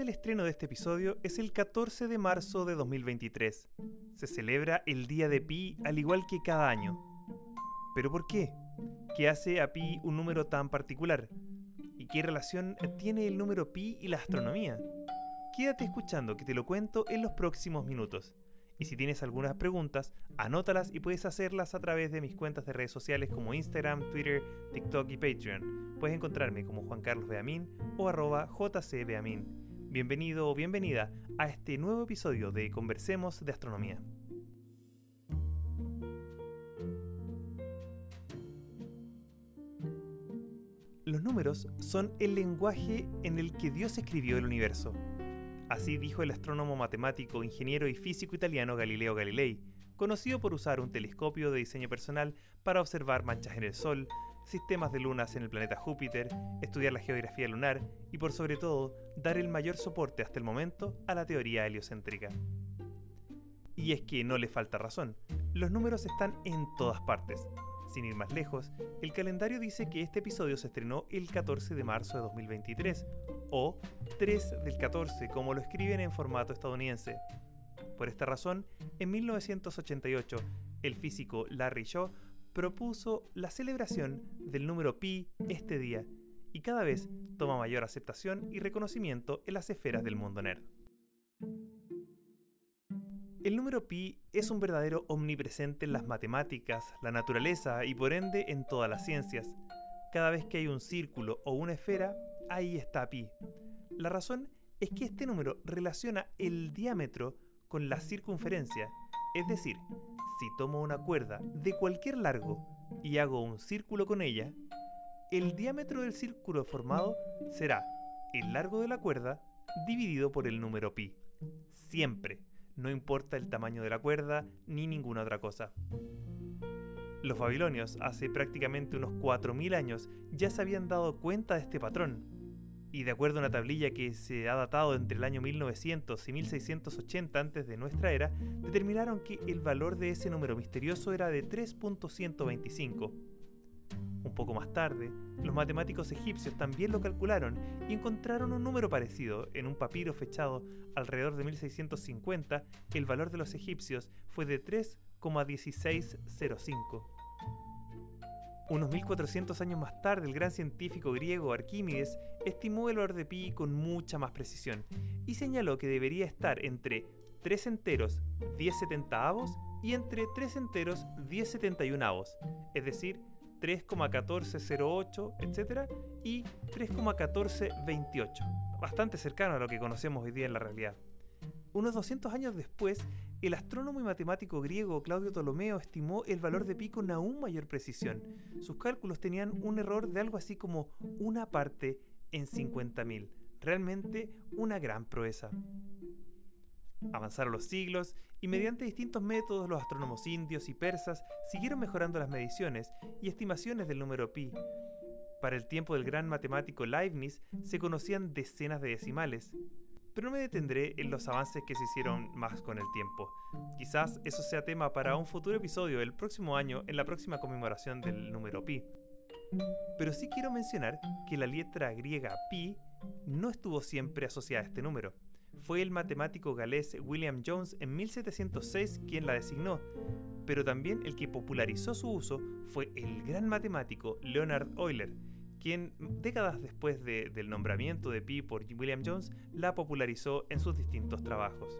Del estreno de este episodio es el 14 de marzo de 2023. Se celebra el Día de Pi al igual que cada año. ¿Pero por qué? ¿Qué hace a Pi un número tan particular? ¿Y qué relación tiene el número Pi y la astronomía? Quédate escuchando que te lo cuento en los próximos minutos. Y si tienes algunas preguntas, anótalas y puedes hacerlas a través de mis cuentas de redes sociales como Instagram, Twitter, TikTok y Patreon. Puedes encontrarme como Juan Carlos Beamín o arroba. Bienvenido o bienvenida a este nuevo episodio de Conversemos de Astronomía. Los números son el lenguaje en el que Dios escribió el universo. Así dijo el astrónomo matemático, ingeniero y físico italiano Galileo Galilei, conocido por usar un telescopio de diseño personal para observar manchas en el Sol, sistemas de lunas en el planeta Júpiter, estudiar la geografía lunar y por sobre todo dar el mayor soporte hasta el momento a la teoría heliocéntrica. Y es que no le falta razón, los números están en todas partes, sin ir más lejos, el calendario dice que este episodio se estrenó el 14 de marzo de 2023, o 3 del 14 como lo escriben en formato estadounidense. Por esta razón, en 1988, el físico Larry Shaw propuso la celebración del número pi este día, y cada vez toma mayor aceptación y reconocimiento en las esferas del mundo nerd. El número pi es un verdadero omnipresente en las matemáticas, la naturaleza y por ende en todas las ciencias. Cada vez que hay un círculo o una esfera, ahí está pi. La razón es que este número relaciona el diámetro con la circunferencia, es decir, si tomo una cuerda de cualquier largo y hago un círculo con ella, el diámetro del círculo formado será el largo de la cuerda dividido por el número pi. Siempre no importa el tamaño de la cuerda ni ninguna otra cosa. Los babilonios, hace prácticamente unos 4.000 años, ya se habían dado cuenta de este patrón, y de acuerdo a una tablilla que se ha datado entre el año 1900 y 1680 antes de nuestra era, determinaron que el valor de ese número misterioso era de 3.125. Un poco más tarde, los matemáticos egipcios también lo calcularon y encontraron un número parecido. En un papiro fechado alrededor de 1650, el valor de los egipcios fue de 3,1605. Unos 1400 años más tarde, el gran científico griego Arquímedes estimó el valor de pi con mucha más precisión y señaló que debería estar entre 3 enteros 10 70avos y entre 3 enteros 10 71avos, es decir, 3,1408, etc. y 3,1428, bastante cercano a lo que conocemos hoy día en la realidad. Unos 200 años después, el astrónomo y matemático griego Claudio Ptolomeo estimó el valor de pi con aún mayor precisión. Sus cálculos tenían un error de algo así como una parte en 50.000. Realmente una gran proeza. Avanzaron los siglos y mediante distintos métodos los astrónomos indios y persas siguieron mejorando las mediciones y estimaciones del número pi. Para el tiempo del gran matemático Leibniz se conocían decenas de decimales. Pero no me detendré en los avances que se hicieron más con el tiempo. Quizás eso sea tema para un futuro episodio el próximo año en la próxima conmemoración del número pi. Pero sí quiero mencionar que la letra griega pi no estuvo siempre asociada a este número fue el matemático galés William Jones en 1706 quien la designó, pero también el que popularizó su uso fue el gran matemático Leonard Euler, quien décadas después del nombramiento de pi por William Jones la popularizó en sus distintos trabajos.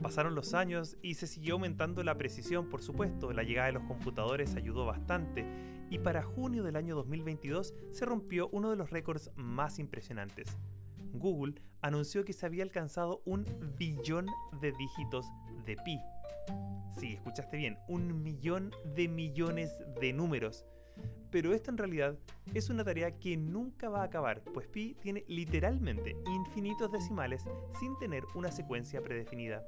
Pasaron los años y se siguió aumentando la precisión, por supuesto, la llegada de los computadores ayudó bastante y para junio del año 2022 se rompió uno de los récords más impresionantes. Google anunció que se había alcanzado un billón de dígitos de pi. Sí, escuchaste bien, un millón de millones de números. Pero esto en realidad es una tarea que nunca va a acabar, pues pi tiene literalmente infinitos decimales sin tener una secuencia predefinida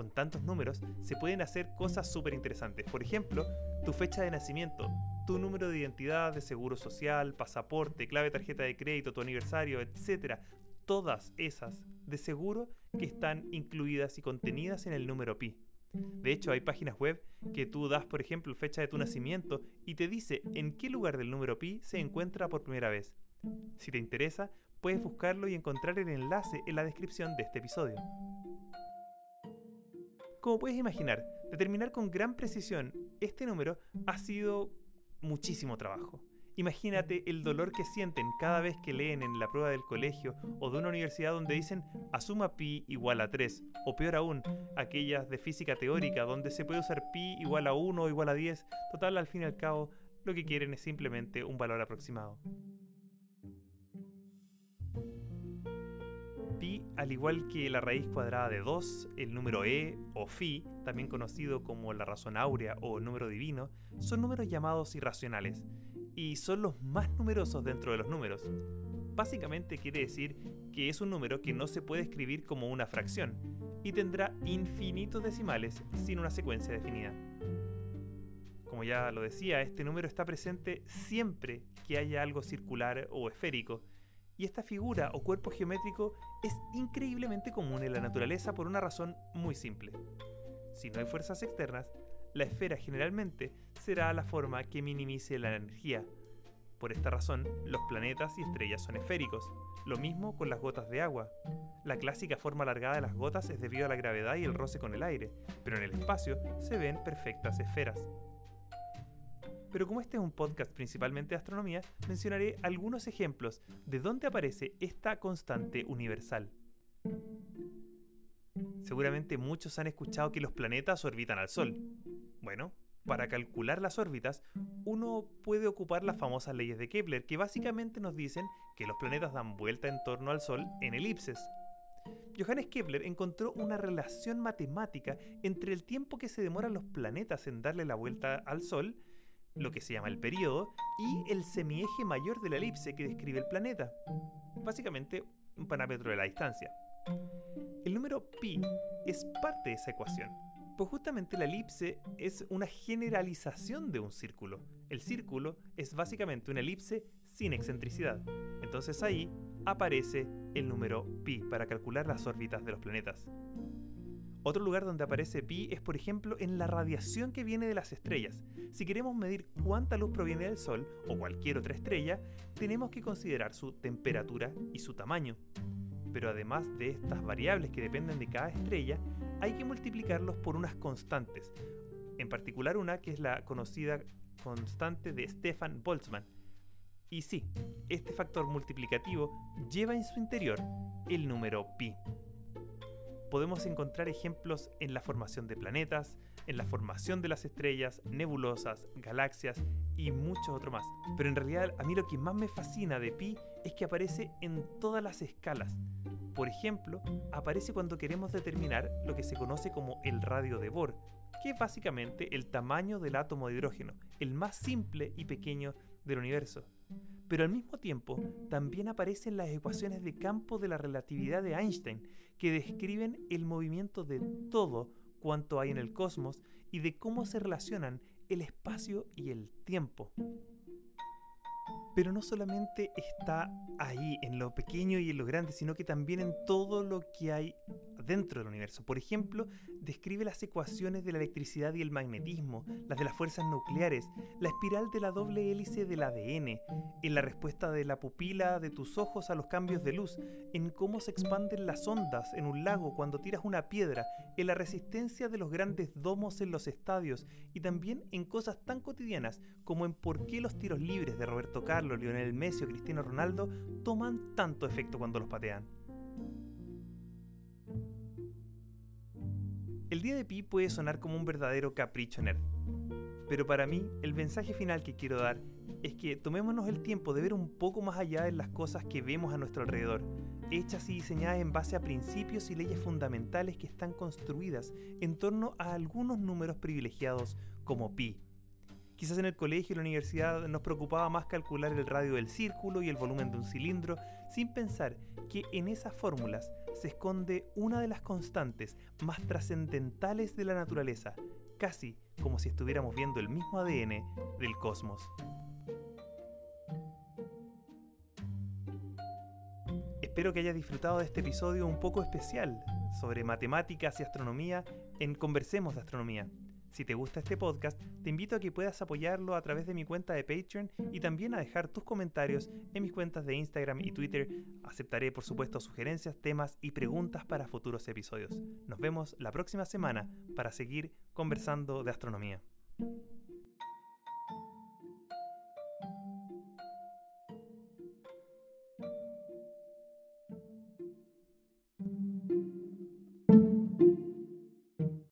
con tantos números se pueden hacer cosas súper interesantes. Por ejemplo, tu fecha de nacimiento, tu número de identidad, de seguro social, pasaporte, clave tarjeta de crédito, tu aniversario, etc. Todas esas de seguro que están incluidas y contenidas en el número pi. De hecho, hay páginas web que tú das, por ejemplo, fecha de tu nacimiento y te dice en qué lugar del número pi se encuentra por primera vez. Si te interesa, puedes buscarlo y encontrar el enlace en la descripción de este episodio. Como puedes imaginar, determinar con gran precisión este número ha sido muchísimo trabajo. Imagínate el dolor que sienten cada vez que leen en la prueba del colegio o de una universidad donde dicen asuma pi igual a 3, o peor aún, aquellas de física teórica donde se puede usar pi igual a 1 o igual a 10. Total, al fin y al cabo, lo que quieren es simplemente un valor aproximado. Pi, al igual que la raíz cuadrada de 2, el número e o phi, también conocido como la razón áurea o número divino, son números llamados irracionales y son los más numerosos dentro de los números. Básicamente quiere decir que es un número que no se puede escribir como una fracción y tendrá infinitos decimales sin una secuencia definida. Como ya lo decía, este número está presente siempre que haya algo circular o esférico, y esta figura o cuerpo geométrico es increíblemente común en la naturaleza por una razón muy simple. Si no hay fuerzas externas, la esfera generalmente será la forma que minimice la energía. Por esta razón, los planetas y estrellas son esféricos. Lo mismo con las gotas de agua. La clásica forma alargada de las gotas es debido a la gravedad y el roce con el aire, pero en el espacio se ven perfectas esferas. Pero como este es un podcast principalmente de astronomía, mencionaré algunos ejemplos de dónde aparece esta constante universal. Seguramente muchos han escuchado que los planetas orbitan al Sol. Bueno, para calcular las órbitas, uno puede ocupar las famosas leyes de Kepler, que básicamente nos dicen que los planetas dan vuelta en torno al Sol en elipses. Johannes Kepler encontró una relación matemática entre el tiempo que se demoran los planetas en darle la vuelta al Sol lo que se llama el periodo, y el semieje mayor de la elipse que describe el planeta. Básicamente, un parámetro de la distancia. El número pi es parte de esa ecuación, pues justamente la elipse es una generalización de un círculo. El círculo es básicamente una elipse sin excentricidad. Entonces ahí aparece el número pi para calcular las órbitas de los planetas. Otro lugar donde aparece pi es, por ejemplo, en la radiación que viene de las estrellas. Si queremos medir cuánta luz proviene del Sol o cualquier otra estrella, tenemos que considerar su temperatura y su tamaño. Pero además de estas variables que dependen de cada estrella, hay que multiplicarlos por unas constantes, en particular una que es la conocida constante de Stefan Boltzmann. Y sí, este factor multiplicativo lleva en su interior el número pi podemos encontrar ejemplos en la formación de planetas, en la formación de las estrellas, nebulosas, galaxias y mucho otro más. Pero en realidad a mí lo que más me fascina de Pi es que aparece en todas las escalas. Por ejemplo, aparece cuando queremos determinar lo que se conoce como el radio de Bohr, que es básicamente el tamaño del átomo de hidrógeno, el más simple y pequeño del universo pero al mismo tiempo también aparecen las ecuaciones de campo de la relatividad de Einstein, que describen el movimiento de todo cuanto hay en el cosmos y de cómo se relacionan el espacio y el tiempo. Pero no solamente está ahí, en lo pequeño y en lo grande, sino que también en todo lo que hay dentro del universo. Por ejemplo, describe las ecuaciones de la electricidad y el magnetismo, las de las fuerzas nucleares, la espiral de la doble hélice del ADN, en la respuesta de la pupila de tus ojos a los cambios de luz, en cómo se expanden las ondas en un lago cuando tiras una piedra, en la resistencia de los grandes domos en los estadios y también en cosas tan cotidianas como en por qué los tiros libres de Roberto Carlos, Lionel Messi o Cristiano Ronaldo toman tanto efecto cuando los patean. El día de Pi puede sonar como un verdadero capricho nerd, pero para mí el mensaje final que quiero dar es que tomémonos el tiempo de ver un poco más allá de las cosas que vemos a nuestro alrededor, hechas y diseñadas en base a principios y leyes fundamentales que están construidas en torno a algunos números privilegiados como pi. Quizás en el colegio y la universidad nos preocupaba más calcular el radio del círculo y el volumen de un cilindro, sin pensar que en esas fórmulas se esconde una de las constantes más trascendentales de la naturaleza, casi como si estuviéramos viendo el mismo ADN del cosmos. Espero que hayas disfrutado de este episodio un poco especial sobre matemáticas y astronomía en Conversemos de Astronomía. Si te gusta este podcast, te invito a que puedas apoyarlo a través de mi cuenta de Patreon y también a dejar tus comentarios en mis cuentas de Instagram y Twitter. Aceptaré, por supuesto, sugerencias, temas y preguntas para futuros episodios. Nos vemos la próxima semana para seguir conversando de astronomía.